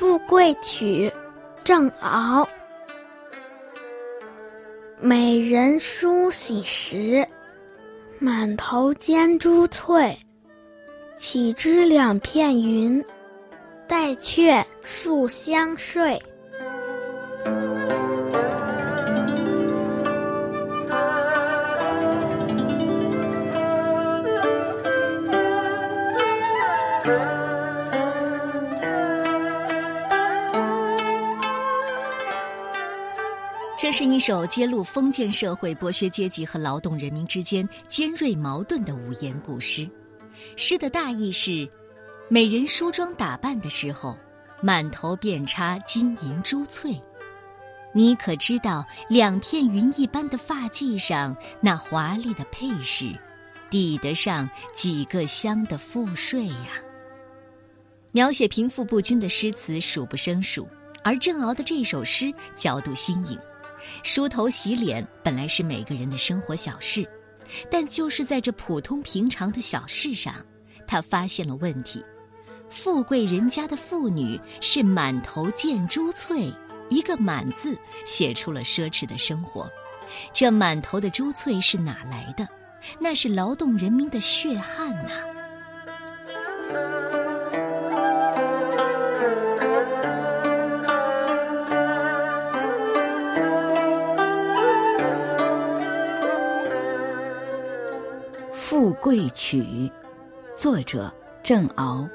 富贵曲》郑敖。美人梳洗时，满头尖珠翠。岂知两片云，带却树相睡。这是一首揭露封建社会剥削阶级和劳动人民之间尖锐矛盾的五言古诗。诗的大意是：美人梳妆打扮的时候，满头遍插金银珠翠。你可知道两片云一般的发髻上那华丽的配饰，抵得上几个乡的赋税呀？描写贫富不均的诗词数不胜数，而郑敖的这首诗角度新颖。梳头洗脸本来是每个人的生活小事，但就是在这普通平常的小事上，他发现了问题。富贵人家的妇女是满头见珠翠，一个“满”字写出了奢侈的生活。这满头的珠翠是哪来的？那是劳动人民的血汗呐！《富贵曲》，作者郑敖。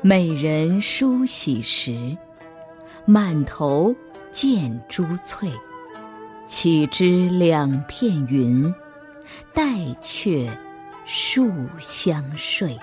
美人梳洗时，满头见珠翠。岂知两片云，带却树相睡。